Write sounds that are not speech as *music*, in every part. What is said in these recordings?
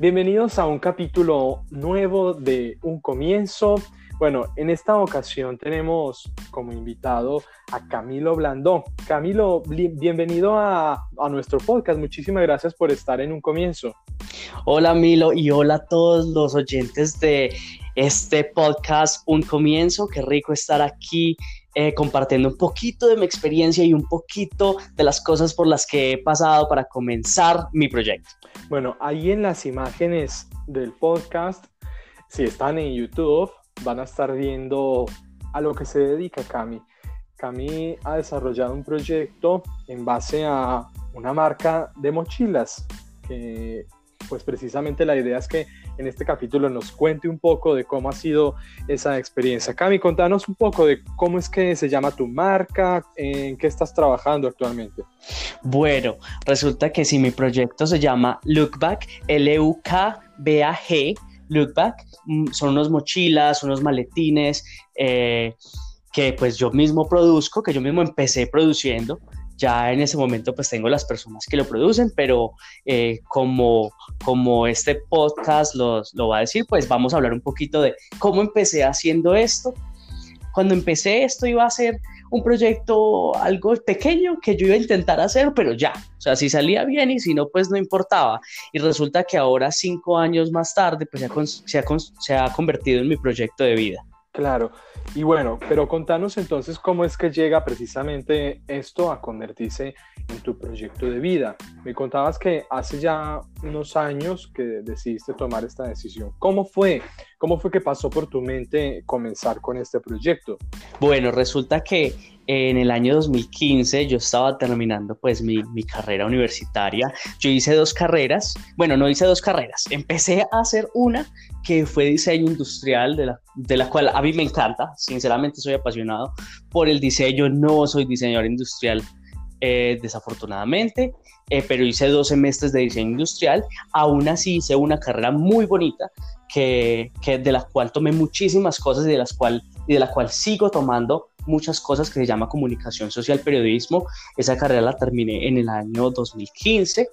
Bienvenidos a un capítulo nuevo de Un Comienzo. Bueno, en esta ocasión tenemos como invitado a Camilo Blandón. Camilo, bienvenido a, nuestro podcast. Muchísimas gracias por estar en Un Comienzo. Hola Milo y hola a todos los oyentes de este podcast Un Comienzo. Qué rico estar aquí eh, compartiendo un poquito de mi experiencia y un poquito de las cosas por las que he pasado para comenzar mi proyecto. Bueno, ahí en las imágenes del podcast, si están en YouTube, van a estar viendo a lo que se dedica Cami. Cami ha desarrollado un proyecto en base a una marca de mochilas que pues precisamente la idea es que en este capítulo nos cuente un poco de cómo ha sido esa experiencia. Cami, contanos un poco de cómo es que se llama tu marca, en qué estás trabajando actualmente. Bueno, resulta que si mi proyecto se llama Lookback, L-U-K-B-A-G, Lookback, mm, son unos mochilas, unos maletines eh, que pues yo mismo produzco, que yo mismo empecé produciendo ya en ese momento pues tengo las personas que lo producen, pero eh, como, como este podcast los, lo va a decir, pues vamos a hablar un poquito de cómo empecé haciendo esto. Cuando empecé esto iba a ser un proyecto algo pequeño que yo iba a intentar hacer, pero ya, o sea, si salía bien y si no, pues no importaba. Y resulta que ahora, cinco años más tarde, pues se ha, se ha convertido en mi proyecto de vida. Claro, y bueno, pero contanos entonces cómo es que llega precisamente esto a convertirse en tu proyecto de vida. Me contabas que hace ya unos años que decidiste tomar esta decisión. ¿Cómo fue? ¿Cómo fue que pasó por tu mente comenzar con este proyecto? Bueno, resulta que en el año 2015 yo estaba terminando pues mi, mi, carrera universitaria. Yo hice dos carreras, bueno, no hice dos carreras, empecé a hacer una que fue diseño industrial, de la, de la cual a mí me encanta, sinceramente soy apasionado por el diseño, no soy diseñador industrial eh, desafortunadamente, eh, pero hice dos semestres de diseño industrial, aún así hice una carrera muy bonita que, que de la cual tomé muchísimas cosas y de, las cual, y de la cual sigo tomando muchas cosas que se llama comunicación social, periodismo. Esa carrera la terminé en el año 2015.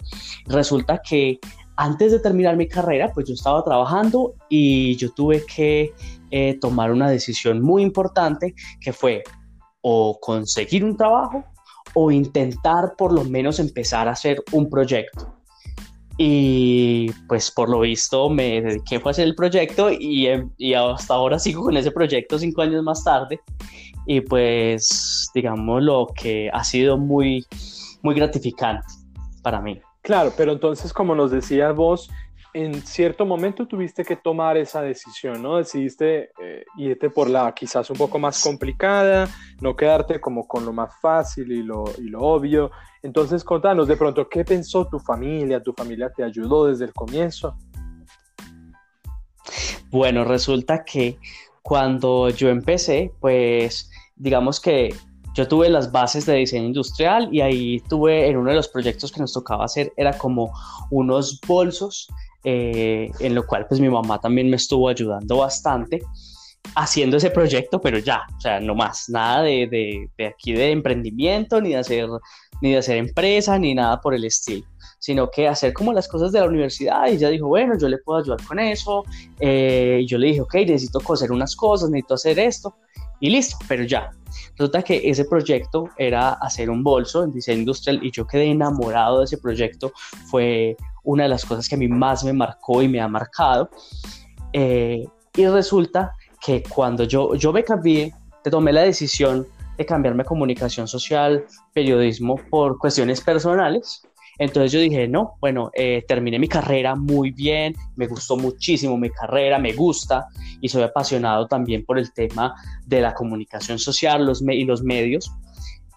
Resulta que antes de terminar mi carrera, pues yo estaba trabajando y yo tuve que eh, tomar una decisión muy importante que fue o conseguir un trabajo o intentar por lo menos empezar a hacer un proyecto. Y pues por lo visto me dediqué a hacer el proyecto y, y hasta ahora sigo con ese proyecto cinco años más tarde y pues digamos lo que ha sido muy, muy gratificante para mí. Claro, pero entonces como nos decías vos, en cierto momento tuviste que tomar esa decisión, ¿no? Decidiste eh, irte por la quizás un poco más complicada, no quedarte como con lo más fácil y lo, y lo obvio. Entonces, contanos de pronto, ¿qué pensó tu familia? ¿Tu familia te ayudó desde el comienzo? Bueno, resulta que cuando yo empecé, pues digamos que yo tuve las bases de diseño industrial y ahí tuve en uno de los proyectos que nos tocaba hacer, era como unos bolsos, eh, en lo cual pues mi mamá también me estuvo ayudando bastante haciendo ese proyecto, pero ya, o sea, no más, nada de, de, de aquí de emprendimiento, ni de hacer, ni de hacer empresa, ni nada por el estilo sino que hacer como las cosas de la universidad. Y ella dijo, bueno, yo le puedo ayudar con eso, eh, yo le dije, ok, necesito coser unas cosas, necesito hacer esto y listo, pero ya. Resulta que ese proyecto era hacer un bolso en diseño industrial y yo quedé enamorado de ese proyecto, fue una de las cosas que a mí más me marcó y me ha marcado. Eh, y resulta que cuando yo, yo me cambié, tomé la decisión de cambiarme a comunicación social, periodismo por cuestiones personales, entonces yo dije, no, bueno, eh, terminé mi carrera muy bien, me gustó muchísimo mi carrera, me gusta y soy apasionado también por el tema de la comunicación social los y los medios.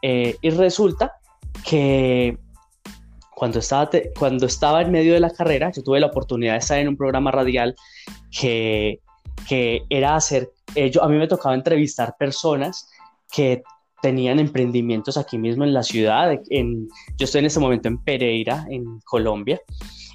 Eh, y resulta que cuando estaba, cuando estaba en medio de la carrera, yo tuve la oportunidad de estar en un programa radial que, que era hacer, eh, yo, a mí me tocaba entrevistar personas que tenían emprendimientos aquí mismo en la ciudad. En, yo estoy en este momento en Pereira, en Colombia,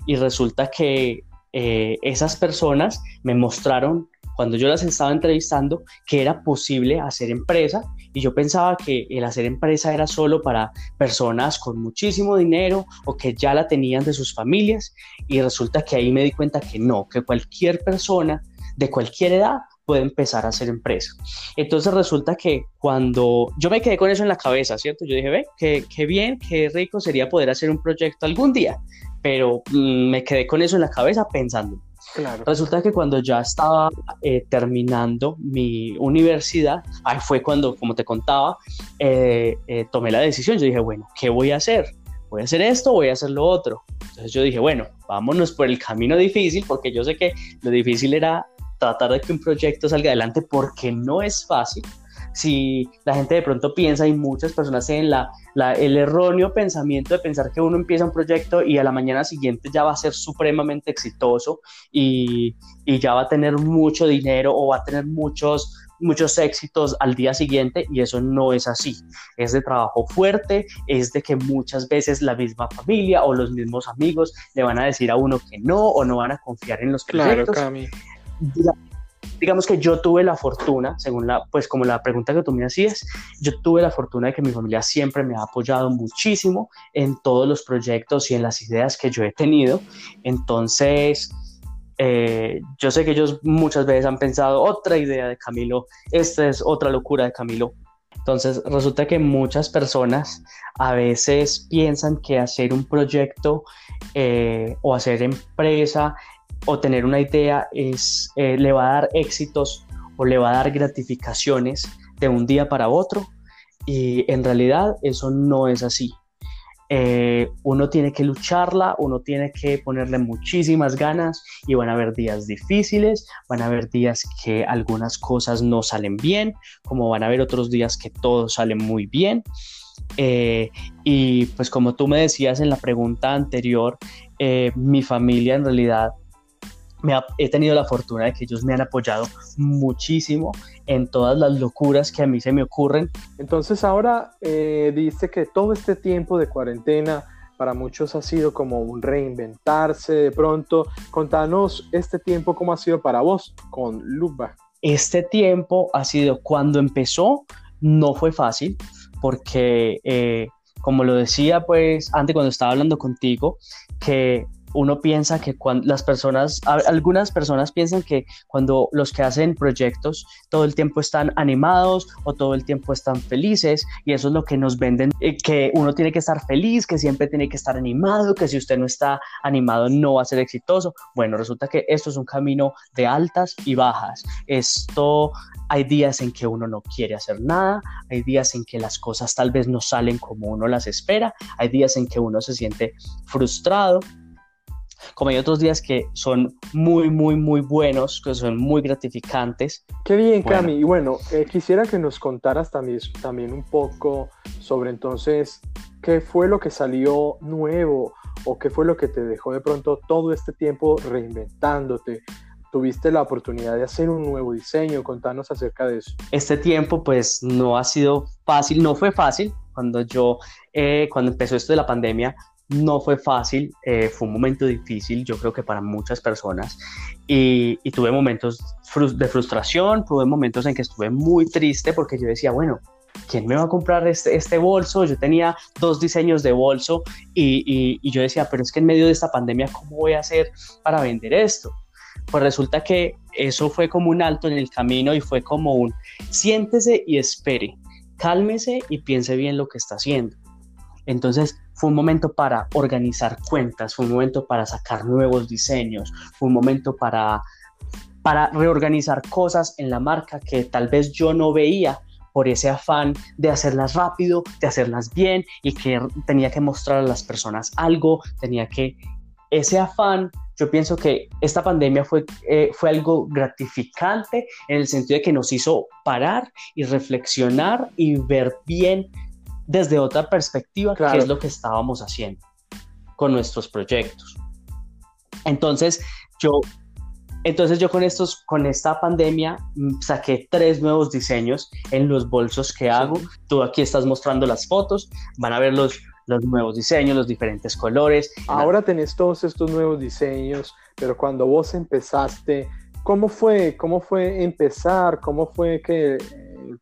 y resulta que eh, esas personas me mostraron cuando yo las estaba entrevistando que era posible hacer empresa y yo pensaba que el hacer empresa era solo para personas con muchísimo dinero o que ya la tenían de sus familias y resulta que ahí me di cuenta que no, que cualquier persona de cualquier edad puede empezar a hacer empresa. Entonces resulta que cuando yo me quedé con eso en la cabeza, ¿cierto? Yo dije, ve, qué, qué bien, qué rico sería poder hacer un proyecto algún día, pero mm, me quedé con eso en la cabeza pensando. Claro. Resulta que cuando ya estaba eh, terminando mi universidad, ahí fue cuando, como te contaba, eh, eh, tomé la decisión. Yo dije, bueno, ¿qué voy a hacer? voy a hacer esto, voy a hacer lo otro. Entonces yo dije, bueno, vámonos por el camino difícil, porque yo sé que lo difícil era tratar de que un proyecto salga adelante porque no es fácil. Si la gente de pronto piensa y muchas personas tienen la, el erróneo pensamiento de pensar que uno empieza un proyecto y a la mañana siguiente ya va a ser supremamente exitoso y, y ya va a tener mucho dinero o va a tener muchos muchos éxitos al día siguiente y eso no es así. Es de trabajo fuerte, es de que muchas veces la misma familia o los mismos amigos le van a decir a uno que no o no van a confiar en los proyectos. Claro, digamos que yo tuve la fortuna, según la, pues como la pregunta que tú me hacías, yo tuve la fortuna de que mi familia siempre me ha apoyado muchísimo en todos los proyectos y en las ideas que yo he tenido. Entonces, eh, yo sé que ellos muchas veces han pensado otra idea de Camilo, esta es otra locura de Camilo. Entonces, resulta que muchas personas a veces piensan que hacer un proyecto eh, o hacer empresa o tener una idea es, eh, le va a dar éxitos o le va a dar gratificaciones de un día para otro y en realidad eso no es así. Eh, uno tiene que lucharla, uno tiene que ponerle muchísimas ganas y van a haber días difíciles, van a haber días que algunas cosas no salen bien, como van a haber otros días que todo sale muy bien. Eh, y pues como tú me decías en la pregunta anterior, mi familia en realidad he tenido la fortuna de que ellos me han apoyado muchísimo en todas las locuras que a mí se me ocurren. Entonces ahora eh, dice que todo este tiempo de cuarentena para muchos ha sido como un reinventarse de pronto. Contanos este tiempo cómo ha sido para vos con Luba. Este tiempo ha sido cuando empezó, no fue fácil porque... Eh, como lo decía pues antes cuando estaba hablando contigo, que uno piensa que cuando las personas, algunas personas piensan que cuando los que hacen proyectos todo el tiempo están animados o todo el tiempo están felices y eso es lo que nos venden, eh, que uno tiene que estar feliz, que siempre tiene que estar animado, que si usted no está animado no va a ser exitoso. Bueno, resulta que esto es un camino de altas y bajas. Esto hay días en que uno no quiere hacer nada, hay días en que las cosas tal vez no salen como uno las espera, hay días en que uno se siente frustrado, como hay otros días que son muy, muy, muy buenos, que son muy gratificantes. Qué bien, Cami. Y bueno, eh, quisiera que nos contaras también, también un poco sobre entonces qué fue lo que salió nuevo o qué fue lo que te dejó de pronto todo este tiempo reinventándote. Tuviste la oportunidad de hacer un nuevo diseño, contanos acerca de eso. Este tiempo pues no ha sido fácil, no fue fácil. Cuando yo, eh, cuando empezó esto de la pandemia, no fue fácil, eh, fue un momento difícil, yo creo que para muchas personas, y, tuve momentos de frustración, tuve momentos en que estuve muy triste porque yo decía, bueno, ¿quién me va a comprar este, este bolso? Yo tenía dos diseños de bolso y, y yo decía, pero es que en medio de esta pandemia, ¿cómo voy a hacer para vender esto? Pues resulta que eso fue como un alto en el camino y fue como un siéntese y espere, cálmese y piense bien lo que está haciendo. Entonces, fue un momento para organizar cuentas, fue un momento para sacar nuevos diseños, fue un momento para, para reorganizar cosas en la marca que tal vez yo no veía por ese afán de hacerlas rápido, de hacerlas bien y que tenía que mostrar a las personas algo, tenía que... Ese afán, yo pienso que esta pandemia fue, eh, fue algo gratificante en el sentido de que nos hizo parar y reflexionar y ver bien desde otra perspectiva, que es lo que estábamos haciendo con nuestros proyectos. Entonces, yo, entonces yo con, estos, con esta pandemia mm, saqué tres nuevos diseños en los bolsos que hago. Tú aquí estás mostrando las fotos, van a ver los, los nuevos diseños, los diferentes colores. Ahora tenés todos estos nuevos diseños, pero cuando vos empezaste ¿cómo fue, cómo fue empezar? ¿Cómo fue que,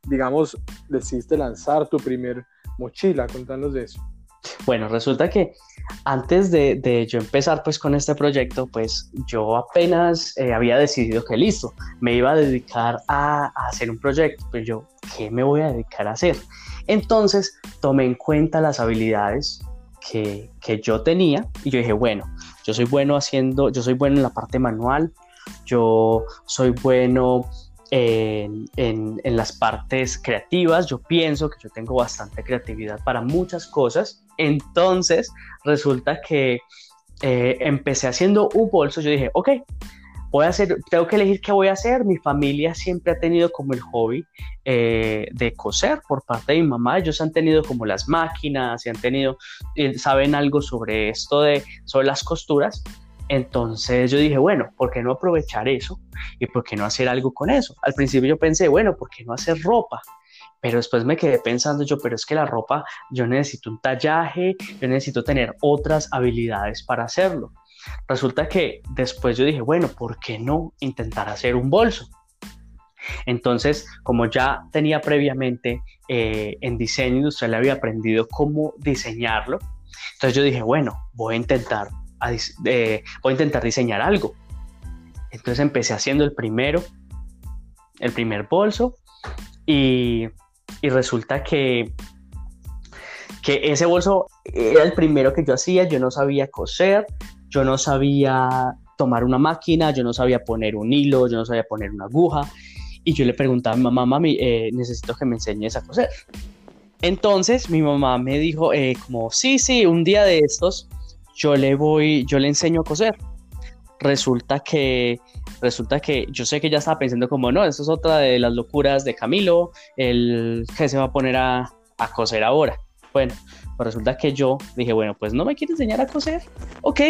digamos, decidiste lanzar tu primer mochila? Contanos de eso. Bueno, resulta que antes de, yo empezar pues con este proyecto, pues yo apenas eh, había decidido que listo, me iba a dedicar a, hacer un proyecto, pero yo, ¿qué me voy a dedicar a hacer? Entonces tomé en cuenta las habilidades que, que yo tenía y yo dije, bueno, yo soy bueno haciendo, yo soy bueno en la parte manual, yo soy bueno en, las partes creativas. Yo pienso que yo tengo bastante creatividad para muchas cosas. Entonces, resulta que eh, empecé haciendo un bolso. Yo dije, ok, voy a hacer, tengo que elegir qué voy a hacer. Mi familia siempre ha tenido como el hobby eh, de coser por parte de mi mamá. Ellos han tenido como las máquinas y han tenido, eh, saben algo sobre esto de, sobre las costuras. Entonces yo dije, bueno, ¿por qué no aprovechar eso? ¿Y por qué no hacer algo con eso? Al principio yo pensé, bueno, ¿por qué no hacer ropa? Pero después me quedé pensando yo, pero es que la ropa, yo necesito un tallaje, yo necesito tener otras habilidades para hacerlo. Resulta que después yo dije, bueno, ¿por qué no intentar hacer un bolso? Entonces, como ya tenía previamente eh, en diseño industrial, había aprendido cómo diseñarlo, entonces yo dije, bueno, voy a intentar voy a intentar diseñar algo. Entonces empecé haciendo el primero, el primer bolso y, y resulta que, que ese bolso era el primero que yo hacía, yo no sabía coser, yo no sabía tomar una máquina, yo no sabía poner un hilo, yo no sabía poner una aguja y yo le preguntaba a mi mamá, mami, eh, necesito que me enseñes a coser. Entonces mi mamá me dijo eh, como, sí, sí, un día de estos yo le voy, yo le enseño a coser. Resulta que, resulta que yo sé que ya estaba pensando como, no, eso es otra de las locuras de Camilo, el que se va a poner a, a coser ahora. Bueno, pues resulta que yo dije, bueno, pues no me quiere enseñar a coser. Ok,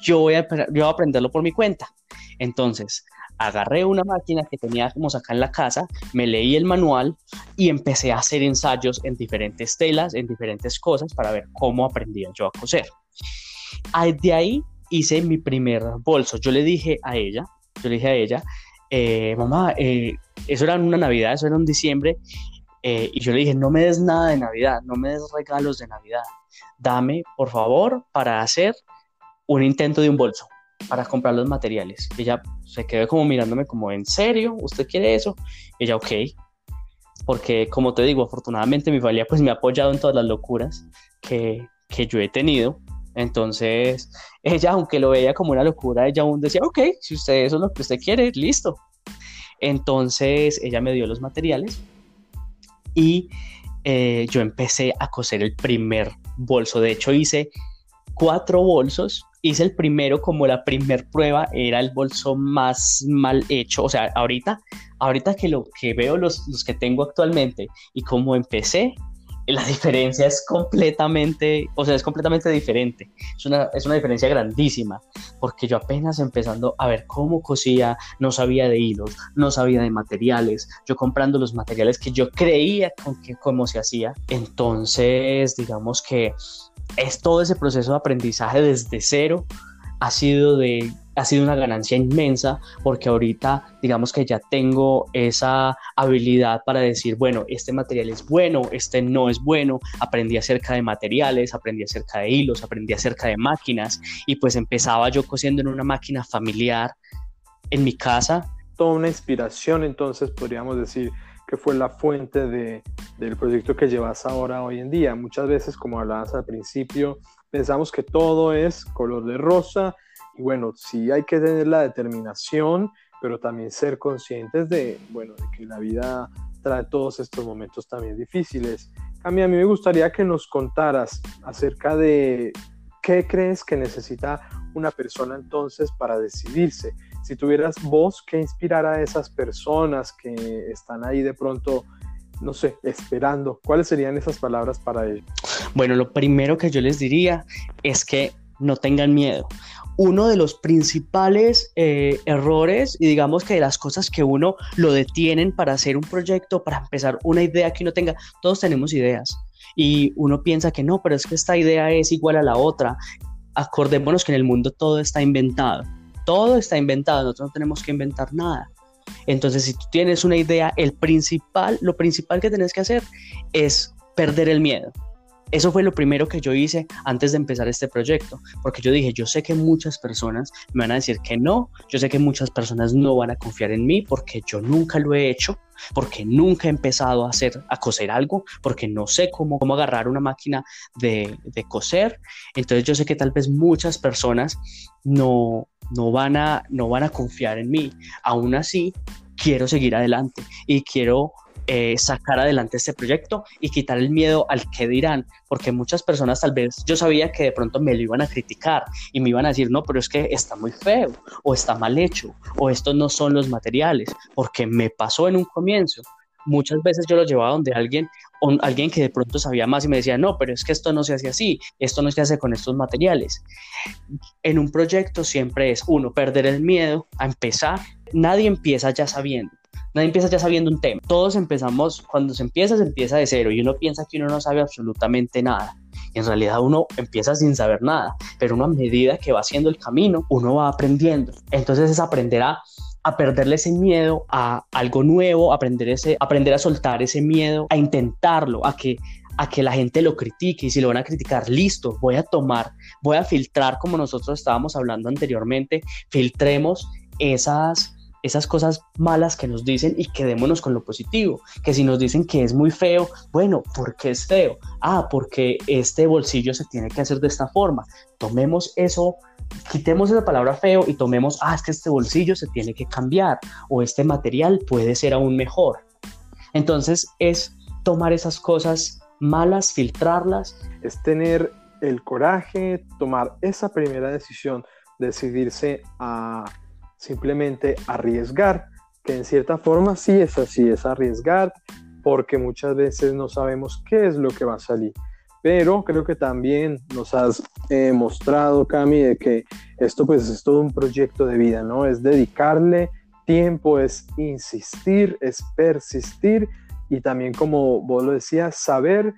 yo voy a, yo voy a aprenderlo por mi cuenta. Entonces, agarré una máquina que teníamos acá en la casa, me leí el manual y empecé a hacer ensayos en diferentes telas, en diferentes cosas para ver cómo aprendía yo a coser. De ahí hice mi primer bolso. Yo le dije a ella, yo le dije a ella, eh, mamá, eh, eso era una Navidad, eso era un diciembre, eh, y yo le dije, no me des nada de Navidad, no me des regalos de Navidad, dame, por favor, para hacer un intento de un bolso, para comprar los materiales. Ella se quedó como mirándome como, ¿en serio? ¿Usted quiere eso? ella, ok, porque como te digo, afortunadamente mi familia pues me ha apoyado en todas las locuras que, que yo he tenido entonces, *laughs* ella, aunque lo veía como una locura, ella aún decía, ok, si usted eso es lo que usted quiere, listo. Entonces, ella me dio los materiales y eh, yo empecé a coser el primer bolso. De hecho, hice cuatro bolsos. Hice el primero como la primer prueba, era el bolso más mal hecho. O sea, ahorita, ahorita que lo que veo los, los que tengo actualmente y como empecé, la diferencia es completamente, o sea, es completamente diferente. Es una, es una diferencia grandísima, porque yo apenas empezando a ver cómo cosía, no sabía de hilos, no sabía de materiales, yo comprando los materiales que yo creía con que cómo se hacía. Entonces, digamos que es todo ese proceso de aprendizaje desde cero ha sido de ha sido una ganancia inmensa porque ahorita digamos que ya tengo esa habilidad para decir, bueno, este material es bueno, este no es bueno, aprendí acerca de materiales, aprendí acerca de hilos, aprendí acerca de máquinas y pues empezaba yo cosiendo en una máquina familiar en mi casa. Toda una inspiración entonces podríamos decir que fue la fuente de, del proyecto que llevas ahora hoy en día. Muchas veces, como hablabas al principio, pensamos que todo es color de rosa y bueno, sí hay que tener la determinación, pero también ser conscientes de, bueno, de que la vida trae todos estos momentos también difíciles. A mí, a mí me gustaría que nos contaras acerca de qué crees que necesita una persona entonces para decidirse. Si tuvieras voz que inspirar a esas personas que están ahí de pronto, no sé, esperando, ¿cuáles serían esas palabras para ellos? Bueno, lo primero que yo les diría es que no tengan miedo uno de los principales eh, errores y digamos que de las cosas que uno lo detienen para hacer un proyecto, para empezar una idea que uno tenga, todos tenemos ideas y uno piensa que no, pero es que esta idea es igual a la otra. Acordémonos que en el mundo todo está inventado todo está inventado, nosotros no tenemos que inventar nada. Entonces, si tú tienes una idea, el principal, lo principal que tienes que hacer es perder el miedo. Eso fue lo primero que yo hice antes de empezar este proyecto, porque yo dije, yo sé que muchas personas me van a decir que no, yo sé que muchas personas no van a confiar en mí porque yo nunca lo he hecho, porque nunca he empezado a hacer, a coser algo, porque no sé cómo, cómo agarrar una máquina de, de coser. Entonces yo sé que tal vez muchas personas no, no, van a, no van a confiar en mí. Aún así, quiero seguir adelante y quiero eh, sacar adelante este proyecto y quitar el miedo al que dirán, porque muchas personas tal vez yo sabía que de pronto me lo iban a criticar y me iban a decir, no, pero es que está muy feo o está mal hecho o estos no son los materiales, porque me pasó en un comienzo. Muchas veces yo lo llevaba donde alguien, alguien que de pronto sabía más y me decía, no, pero es que esto no se hace así, esto no se hace con estos materiales. En un proyecto siempre es, uno, perder el miedo a empezar. Nadie empieza ya sabiendo Nadie empieza ya sabiendo un tema. Todos empezamos, cuando se empieza, se empieza de cero y uno piensa que uno no sabe absolutamente nada. Y en realidad uno empieza sin saber nada, pero uno a medida que va haciendo el camino, uno va aprendiendo. Entonces es aprender a, a perderle ese miedo a algo nuevo, aprender, ese, aprender a soltar ese miedo, a intentarlo, a que a que la gente lo critique y si lo van a criticar, listo, voy a tomar, voy a filtrar como nosotros estábamos hablando anteriormente, filtremos esas, esas cosas malas que nos dicen y quedémonos con lo positivo. Que si nos dicen que es muy feo, bueno, ¿por qué es feo? Ah, porque este bolsillo se tiene que hacer de esta forma. Tomemos eso, quitemos esa palabra feo y tomemos, ah, es que este bolsillo se tiene que cambiar o este material puede ser aún mejor. Entonces es tomar esas cosas malas, filtrarlas. Es tener el coraje, tomar esa primera decisión, decidirse a simplemente arriesgar, que en cierta forma sí es así, es arriesgar, porque muchas veces no sabemos qué es lo que va a salir. Pero creo que también nos has eh, mostrado, Cami, de que esto pues es todo un proyecto de vida, ¿no? Es dedicarle tiempo, es insistir, es persistir y también, como vos lo decías, saber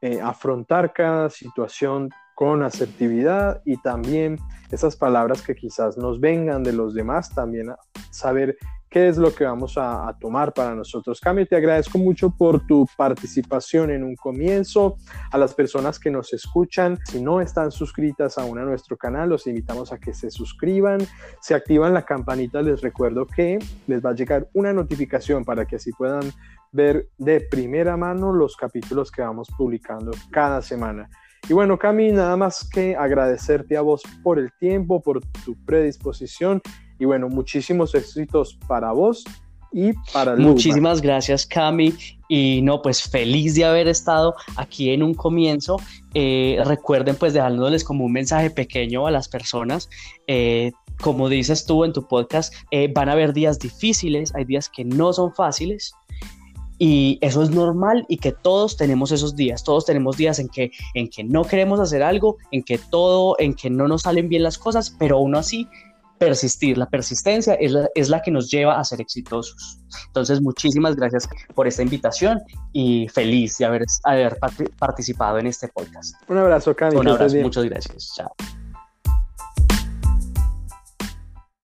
eh, afrontar cada situación con asertividad y también esas palabras que quizás nos vengan de los demás, también saber qué es lo que vamos a, tomar para nosotros. Cami, te agradezco mucho por tu participación en un comienzo. A las personas que nos escuchan, si no están suscritas aún a nuestro canal, los invitamos a que se suscriban. Se activan la campanita, les recuerdo que les va a llegar una notificación para que así puedan ver de primera mano los capítulos que vamos publicando cada semana. Y bueno, Cami, nada más que agradecerte a vos por el tiempo, por tu predisposición y bueno, muchísimos éxitos para vos y para el Muchísimas gracias, Cami. Y no, pues feliz de haber estado aquí en un comienzo. Eh, recuerden, pues, dejándoles como un mensaje pequeño a las personas. Eh, como dices tú en tu podcast, eh, van a haber días difíciles, hay días que no son fáciles, y eso es normal y que todos tenemos esos días, todos tenemos días en que, en que no queremos hacer algo, en que todo, en que no nos salen bien las cosas, pero aún así persistir, la persistencia es la, es la que nos lleva a ser exitosos. Entonces, muchísimas gracias por esta invitación y feliz de haber, haber participado en este podcast. Un abrazo, Cami. Un abrazo, muchas gracias. Chao.